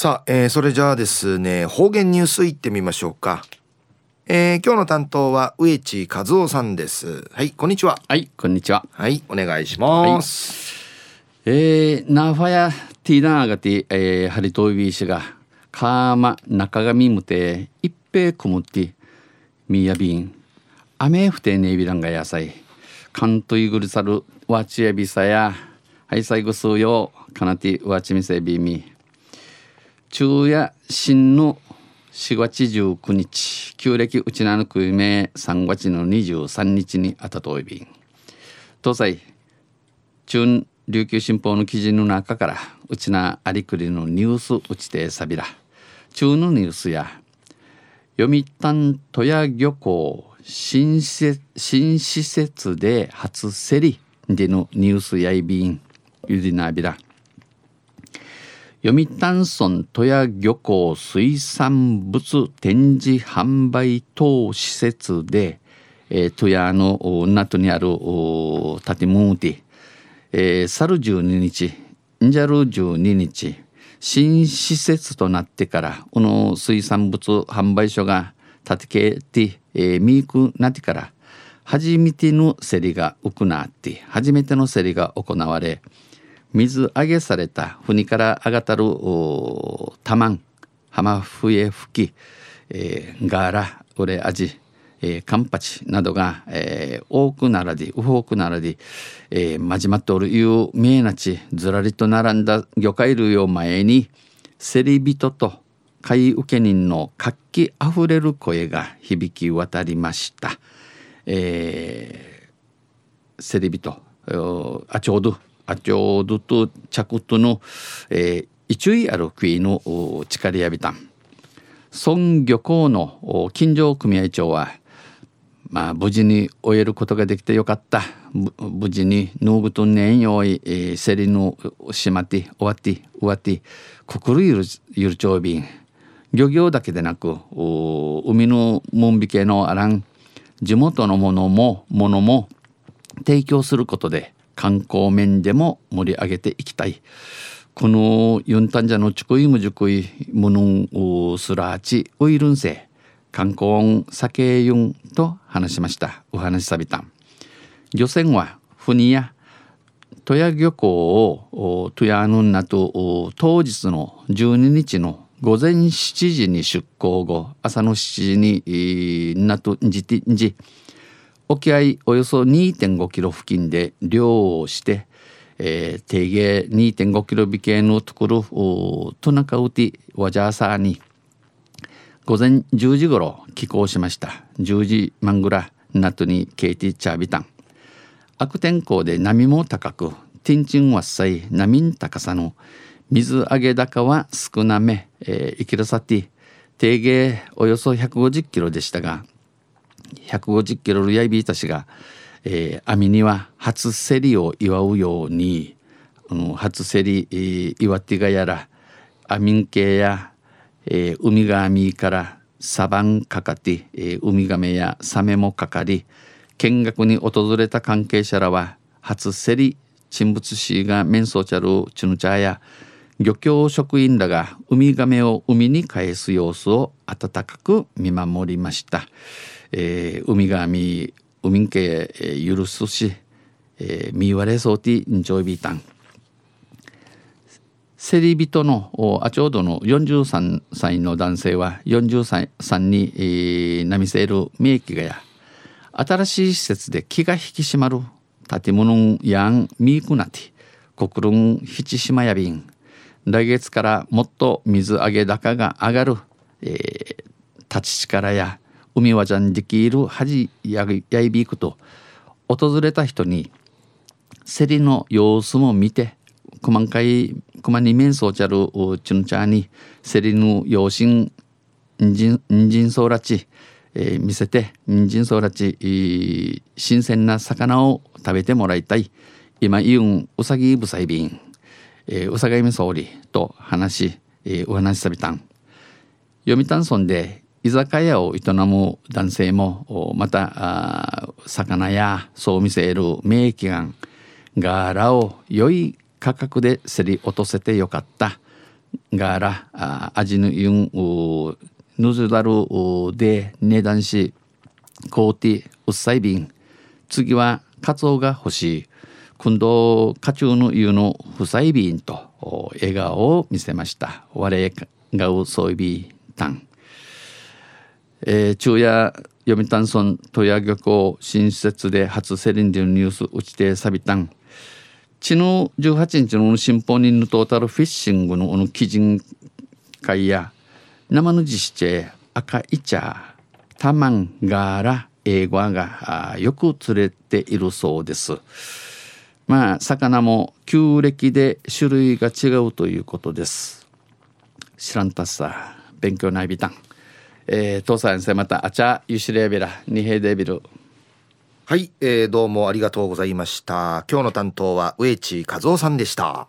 さあ、えー、それじゃあですね方言ニュースいってみましょうか。えー、今日の担当は植地和夫さんです。はいこんにちは。はいこんにちは。はいお願いします、はい、えー、ナファヤティーナーガティ、えー、ハリトイビーシがカーマ中上むて一平くむってみやびん雨ふてねびらんが野菜。カントイグルサルワチエビサや。はい最後数よかなてワチミセビミ昼夜新の4月19日。旧暦うちなぬくいめ3月の23日にあたといびん。東西中琉球新報の記事の中からうちなありくりのニュースうちてさびら。中のニュースや読谷戸谷漁港新施新施設で初競りでのニュースやいびんゆりなびら。読谷村戸谷漁港水産物展示販売等施設で、えー、戸谷の港にある建物で、えー、去る12日んじゃる12日新施設となってからこの水産物販売所が建てけて、えー、ミークなってから初めての競りが行って初めての競りが行われ水揚げされた船から上がたるたまん浜笛吹き、えー、ガーラウレアジえー、カンパチなどが、えー、多く並び多く並び、えー、まじまっておるいう名なちずらりと並んだ魚介類を前に競り人と買い受け人の活気あふれる声が響き渡りました。えー、競り人あちょうどあちょうどと着との、えー、一位ある国の力やびたん。孫漁港の近所組合長はまあ無事に終えることができてよかった。無事にヌーグトンネンよい、えー、セリのしまって終わって終わって心ゆるゆるちょうびん漁業だけでなく海の門引けのあらん地元のものもものも提供することで観光面でも盛り上げていきたい。このユンタンジャのチクイムジュクイムヌンスラーチウイルンセ観光酒ユンと話しました。お話しさびた漁船は船や富谷漁港をトヤヌンナと当日の12日の午前7時に出港後朝の7時になとんじてんじ沖合およそ2.5キロ付近で漁をして、えー、定芸2.5キロ尾系のところトナカウティワジャーサーに午前10時ごろ寄港しました。10時マングラナトにケイティチャービタン。悪天候で波も高くティンチンワッサイ波ん高さの水揚げ高は少なめ、えー、イキラサティ定芸およそ150キロでしたが150キロルヤイビータ氏が、えー、網には初競りを祝うように、うん、初競り、えー、祝ってがやらアミン系や、えー、ウミガミからサバンかかって、えー、ウミガメやサメもかかり見学に訪れた関係者らは初競り沈没死が面相ちゃるチヌチャーや漁協職員らがウミガメを海に返す様子を温かく見守りました。えー、海がみ海んけ、えー、許すし、えー、みわれそうてんちょいびたんセリ人のあちょうどの43歳の男性は43歳に、えー、なみせる名機がや新しい施設で気が引き締まる建物やんみくなて国論七島やびん。来月からもっと水揚げ高が上がる、えー、立ち力や海はじゃんできる恥ややいびくと訪れた人に競りの様子も見て細かい細に面相ちゃるチュンチャーに競りの養心人参ソーラチ、えー、見せて人参ソーラチ、新鮮な魚を食べてもらいたい。今言うんうさぎぶさいびん、えー、うさがいめ総理と話、えー、お話しさびたん。読谷村で居酒屋を営む男性もまた魚やそう見せる名器がガーラを良い価格で競り落とせてよかった。がらあ味のユンヌズダルで値段しコーティウッサイビン次はカツオが欲しい。今度カチュウの湯のフサイビンと笑顔を見せました。我がうソイビタン、えー、昼夜読谷村戸谷漁港新施設で初セリンディのニュース打ちてサビタンちの18日の新報にのトータルフィッシングのの基準会や生の実施赤い茶タマンガーラ英語がよく釣れているそうです。まあ魚も旧暦で種類が違うということです。知らんたっさ勉強ないびたん。えー、父さん先生またあちゃゆしれべら二平デビル。はい、えー、どうもありがとうございました。今日の担当は植地和夫さんでした。